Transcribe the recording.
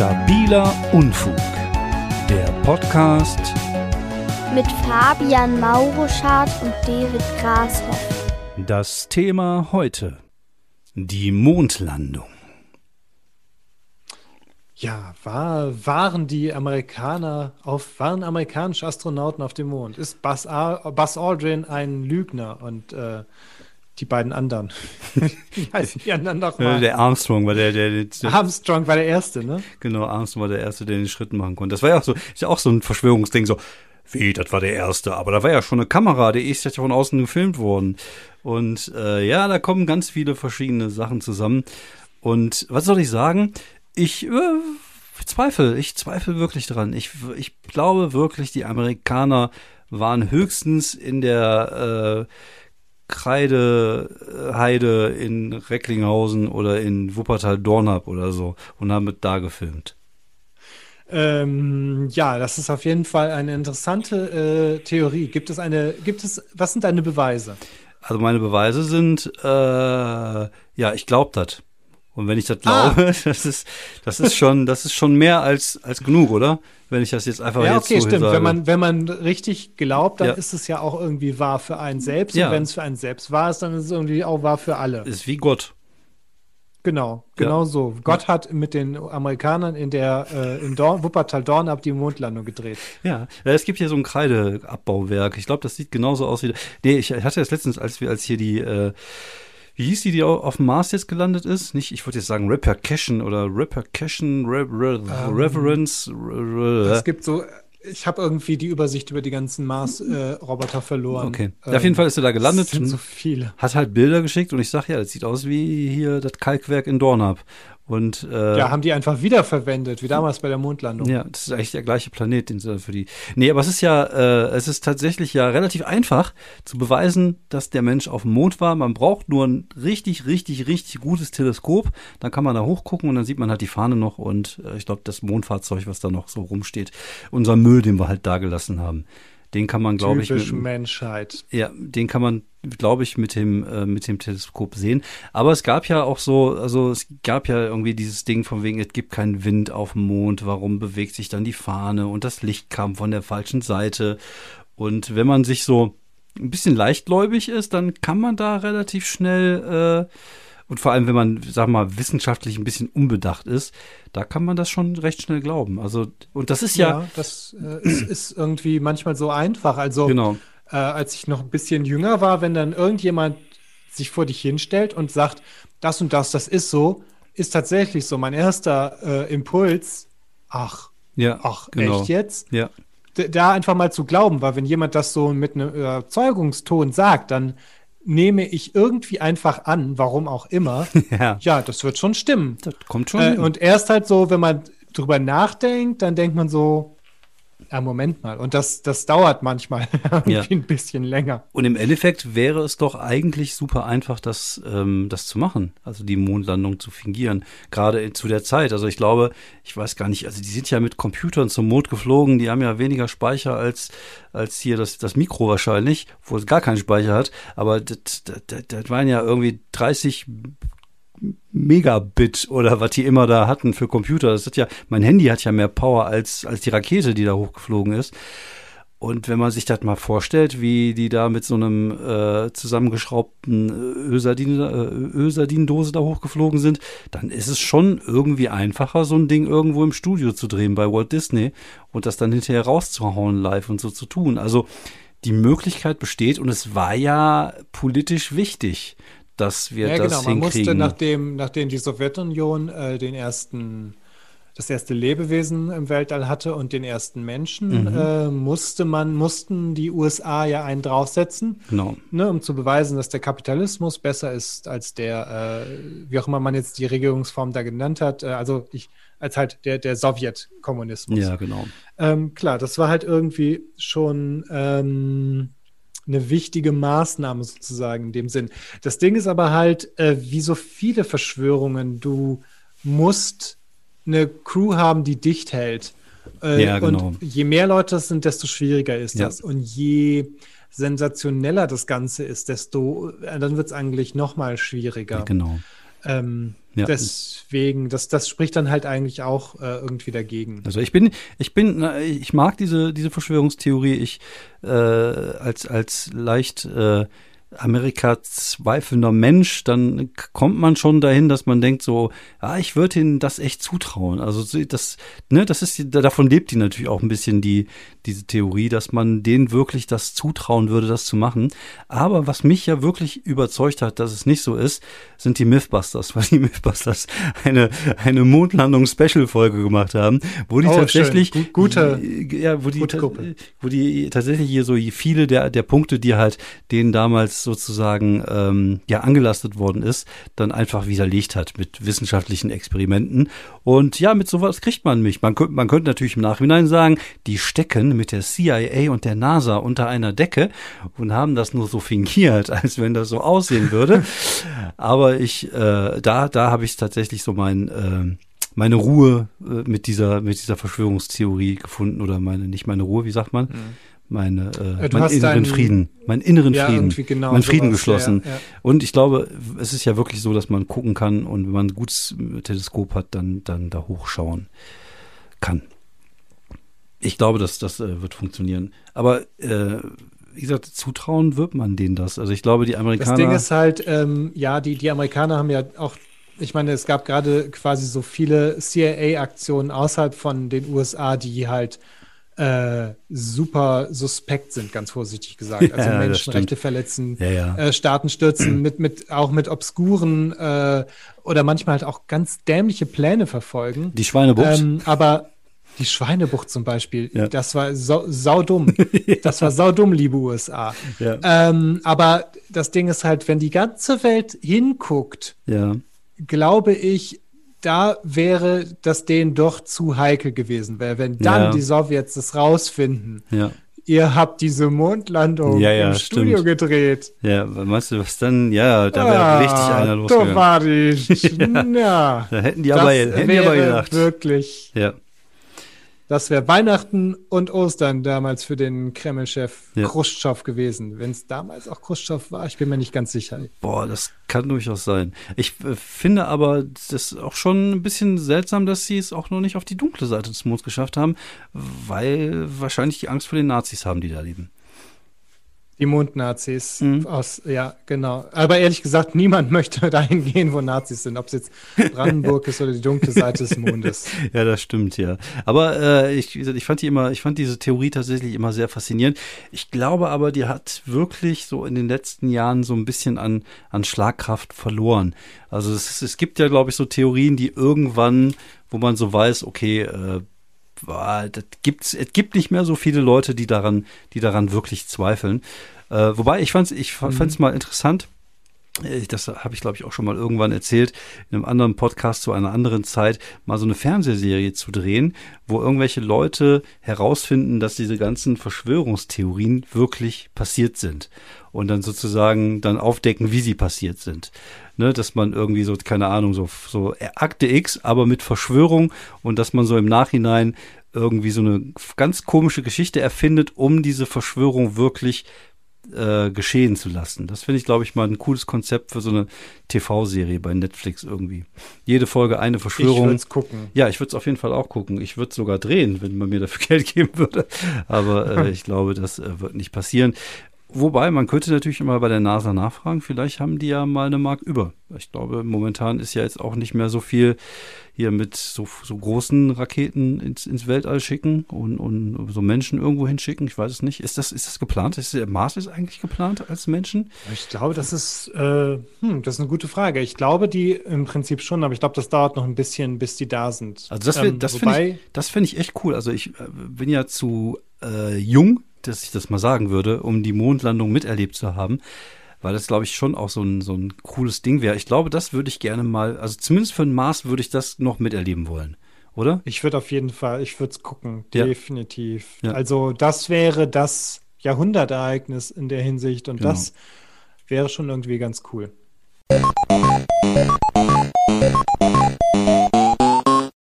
Stabiler Unfug. Der Podcast mit Fabian Mauruschardt und David Grashoff. Das Thema heute: die Mondlandung. Ja, war, waren die Amerikaner auf, waren amerikanische Astronauten auf dem Mond? Ist Buzz, Buzz Aldrin ein Lügner und äh, die beiden anderen? Wie heißen die anderen nochmal? Der Armstrong war der, der, der, Armstrong war der Erste, ne? Genau, Armstrong war der Erste, der den Schritt machen konnte. Das war ja auch so, ist ja auch so ein Verschwörungsding, so, wie, das war der Erste. Aber da war ja schon eine Kamera, die ist ja von außen gefilmt worden. Und äh, ja, da kommen ganz viele verschiedene Sachen zusammen. Und was soll ich sagen? ich äh, zweifle, ich zweifle wirklich dran. Ich, ich glaube wirklich, die Amerikaner waren höchstens in der äh, Kreideheide in Recklinghausen oder in Wuppertal-Dornap oder so und haben mit da gefilmt. Ähm, ja, das ist auf jeden Fall eine interessante äh, Theorie. Gibt es eine, gibt es, was sind deine Beweise? Also meine Beweise sind, äh, ja, ich glaube das. Und wenn ich das glaube, ah. das ist, das ist schon, das ist schon mehr als, als genug, oder? Wenn ich das jetzt einfach ja, jetzt okay, so stimmt. Sage. Wenn man, wenn man richtig glaubt, dann ja. ist es ja auch irgendwie wahr für einen selbst. Ja. Und wenn es für einen selbst wahr ist, dann ist es irgendwie auch wahr für alle. Ist wie Gott. Genau, genau ja. so. Gott hat mit den Amerikanern in der äh, in Dorn, Wuppertal Dornab die Mondlandung gedreht. Ja, es gibt hier so ein Kreideabbauwerk. Ich glaube, das sieht genauso aus wie. Nee, ich hatte das letztens, als wir als hier die äh, wie hieß die, die auf dem Mars jetzt gelandet ist? Nicht, ich würde jetzt sagen Repercussion oder Repercussion, Re Re um, ähm, Reverence. Re es gibt so, ich habe irgendwie die Übersicht über die ganzen Mars-Roboter äh, verloren. Okay. Ähm, auf jeden Fall ist er da gelandet. Sind so viele. Hat halt Bilder geschickt und ich sage, ja, das sieht aus wie hier das Kalkwerk in Dornab. Und, äh, ja, haben die einfach wiederverwendet, wie damals bei der Mondlandung. Ja, das ist eigentlich der gleiche Planet, den sie für die. Nee, aber es ist ja, äh, es ist tatsächlich ja relativ einfach zu beweisen, dass der Mensch auf dem Mond war. Man braucht nur ein richtig, richtig, richtig gutes Teleskop. Dann kann man da hochgucken und dann sieht man halt die Fahne noch und äh, ich glaube, das Mondfahrzeug, was da noch so rumsteht. Unser Müll, den wir halt da gelassen haben. Den kann man, glaube ich. Mit, Menschheit. Ja, den kann man, glaube ich, mit dem, äh, mit dem Teleskop sehen. Aber es gab ja auch so, also es gab ja irgendwie dieses Ding von wegen, es gibt keinen Wind auf dem Mond, warum bewegt sich dann die Fahne und das Licht kam von der falschen Seite. Und wenn man sich so ein bisschen leichtgläubig ist, dann kann man da relativ schnell äh, und vor allem, wenn man, sag mal, wissenschaftlich ein bisschen unbedacht ist, da kann man das schon recht schnell glauben. Also, und das ist ja. Ja, das äh, ist, ist, irgendwie manchmal so einfach. Also, genau. äh, als ich noch ein bisschen jünger war, wenn dann irgendjemand sich vor dich hinstellt und sagt, das und das, das ist so, ist tatsächlich so. Mein erster äh, Impuls, ach, ja, ach, genau. echt jetzt? Ja. da einfach mal zu glauben, weil wenn jemand das so mit einem Überzeugungston sagt, dann nehme ich irgendwie einfach an, warum auch immer, ja, ja das wird schon stimmen. Das kommt schon. Äh, und erst halt so, wenn man drüber nachdenkt, dann denkt man so, ja, Moment mal. Und das, das dauert manchmal ja. ein bisschen länger. Und im Endeffekt wäre es doch eigentlich super einfach, das, ähm, das zu machen. Also die Mondlandung zu fingieren. Gerade zu der Zeit. Also ich glaube, ich weiß gar nicht, also die sind ja mit Computern zum Mond geflogen. Die haben ja weniger Speicher als, als hier das, das Mikro wahrscheinlich, wo es gar keinen Speicher hat. Aber das, das, das waren ja irgendwie 30 Megabit oder was die immer da hatten für Computer. Das ist ja, mein Handy hat ja mehr Power als, als die Rakete, die da hochgeflogen ist. Und wenn man sich das mal vorstellt, wie die da mit so einem äh, zusammengeschraubten Ölsardin-Dose da hochgeflogen sind, dann ist es schon irgendwie einfacher, so ein Ding irgendwo im Studio zu drehen bei Walt Disney und das dann hinterher rauszuhauen live und so zu tun. Also die Möglichkeit besteht und es war ja politisch wichtig dass wir ja, das genau. Man hinkriegen. musste, nachdem, nachdem die Sowjetunion äh, den ersten, das erste Lebewesen im Weltall hatte und den ersten Menschen, mhm. äh, musste man, mussten die USA ja einen draufsetzen, genau. ne, um zu beweisen, dass der Kapitalismus besser ist als der, äh, wie auch immer man jetzt die Regierungsform da genannt hat, äh, also ich, als halt der, der Sowjetkommunismus. Ja, genau. Ähm, klar, das war halt irgendwie schon ähm, eine wichtige Maßnahme sozusagen in dem Sinn. Das Ding ist aber halt, äh, wie so viele Verschwörungen, du musst eine Crew haben, die dicht hält. Äh, ja, genau. Und je mehr Leute es sind, desto schwieriger ist ja. das. Und je sensationeller das Ganze ist, desto, äh, dann wird es eigentlich noch mal schwieriger. Ja, genau. Ähm, Ja. Deswegen, das, das spricht dann halt eigentlich auch äh, irgendwie dagegen. Also ich bin, ich bin, ich mag diese, diese Verschwörungstheorie. Ich äh, als als leicht äh, Amerika zweifelnder Mensch, dann kommt man schon dahin, dass man denkt so, ah, ich würde ihnen das echt zutrauen. Also so, das, ne, das ist, davon lebt die natürlich auch ein bisschen die diese Theorie, dass man denen wirklich das zutrauen würde, das zu machen. Aber was mich ja wirklich überzeugt hat, dass es nicht so ist, sind die Mythbusters, weil die Mythbusters eine eine Mondlandung-Special-Folge gemacht haben, wo die Oh, tatsächlich schön. Gu- gute- ja, wo die, gute wo die tatsächlich hier so viele der, der Punkte, die halt denen damals sozusagen ähm, ja angelastet worden ist, dann einfach widerlegt hat mit wissenschaftlichen Experimenten. Und ja, mit sowas kriegt man mich. Man könnte, man könnte natürlich im Nachhinein sagen, die stecken mit der CIA und der NASA unter einer Decke und haben das nur so fingiert, als wenn das so aussehen würde. Aber ich, äh, da, da habe ich tatsächlich so mein, äh, meine Ruhe äh, mit dieser, mit dieser Verschwörungstheorie gefunden oder meine, nicht meine Ruhe, wie sagt man? Meine, äh, du meinen inneren Frieden, meinen inneren Ja, Frieden, genau meinen Frieden sowas, geschlossen. ja, ja. Und ich glaube, es ist ja wirklich so, dass man gucken kann und wenn man ein gutes äh, Teleskop hat, dann, dann da hochschauen kann. Ich glaube, dass das äh, wird funktionieren. Aber äh, wie gesagt, zutrauen wird man denen das. Also ich glaube, die Das Amerikaner. Ding ist halt, ähm, ja, die, die Amerikaner haben ja auch, ich meine, es gab gerade quasi so viele CIA-Aktionen außerhalb von den USA, die halt äh, super suspekt sind, ganz vorsichtig gesagt. Ja, Also Menschenrechte verletzen, Ja, ja. Äh, Staaten stürzen, mit, mit, auch mit obskuren äh, oder manchmal halt auch ganz dämliche Pläne verfolgen. die Schweinebucht. Ähm, aber die Schweinebucht zum Beispiel, das war sau, saudumm. Das war saudumm, liebe USA. Ähm, aber das Ding ist halt, wenn die ganze Welt hinguckt, ja. glaube ich, da wäre das denen doch zu heikel gewesen. Weil wenn dann Ja. die Sowjets das rausfinden, Ja. ihr habt diese Mondlandung Ja, ja, im Studio stimmt. gedreht. Ja, meinst du, was dann? Ja, da wäre Ah, richtig einer losgegangen. Tovarisch. ja. Da hätten die aber, das hätten die aber gedacht. wirklich, Ja. Das wäre Weihnachten und Ostern damals für den Kreml-Chef Ja. Khrushchev gewesen. Wenn es damals auch Khrushchev war, ich bin mir nicht ganz sicher. Boah, das kann durchaus sein. Ich äh, finde aber das auch schon ein bisschen seltsam, dass sie es auch noch nicht auf die dunkle Seite des Monds geschafft haben, weil wahrscheinlich die Angst vor den Nazis haben, die da leben. Die Mondnazis Mhm. aus, ja, genau. Aber ehrlich gesagt, niemand möchte dahin gehen, wo Nazis sind, ob es jetzt Brandenburg ist oder die dunkle Seite des Mondes. Ja, das stimmt, ja. Aber äh, ich, wie gesagt, ich fand die immer, ich fand diese Theorie tatsächlich immer sehr faszinierend. Ich glaube aber, die hat wirklich so in den letzten Jahren so ein bisschen an, an Schlagkraft verloren. Also es, es gibt ja, glaube ich, so Theorien, die irgendwann, wo man so weiß, okay, äh, ah, das gibt's, es gibt nicht mehr so viele Leute, die daran, die daran wirklich zweifeln. Äh, wobei ich fand's, ich Mhm. fand's mal interessant. Äh, Das habe ich, glaube ich, auch schon mal irgendwann erzählt, in einem anderen Podcast zu einer anderen Zeit, mal so eine Fernsehserie zu drehen, wo irgendwelche Leute herausfinden, dass diese ganzen Verschwörungstheorien wirklich passiert sind. Und dann sozusagen dann aufdecken, wie sie passiert sind. Ne, dass man irgendwie so, keine Ahnung, so, so Akte X, aber mit Verschwörung und dass man so im Nachhinein irgendwie so eine ganz komische Geschichte erfindet, um diese Verschwörung wirklich äh, geschehen zu lassen. Das finde ich, glaube ich, mal ein cooles Konzept für so eine TV-Serie bei Netflix irgendwie. Jede Folge eine Ich Verschwörung. würde es gucken. ja, ich würde es auf jeden Fall auch gucken. Ich würde es sogar drehen, wenn man mir dafür Geld geben würde. Aber äh, ich glaube, das äh, wird nicht passieren. Wobei, man könnte natürlich immer bei der NASA nachfragen, vielleicht haben die ja mal eine Mark über. Ich glaube, momentan ist ja jetzt auch nicht mehr so viel hier mit so, so großen Raketen ins, ins Weltall schicken und, und so Menschen irgendwo hinschicken. Ich weiß es nicht. Ist das, ist das geplant? Ist der Mars ist eigentlich geplant als Menschen? Ich glaube, das ist, äh, hm, das ist eine gute Frage. Ich glaube, die im Prinzip schon, aber ich glaube, das dauert noch ein bisschen, bis die da sind. Also das, Ähm, das finde ich, das finde ich echt cool. Also ich äh, bin ja zu äh, jung, dass ich das mal sagen würde, um die Mondlandung miterlebt zu haben, weil das glaube ich schon auch so ein so ein cooles Ding wäre. Ich glaube, das würde ich gerne mal, also zumindest für den Mars würde ich das noch miterleben wollen, oder? Ich würde auf jeden Fall, ich würde es gucken, Ja. definitiv. Ja. Also das wäre das Jahrhundertereignis in der Hinsicht und Genau. das wäre schon irgendwie ganz cool.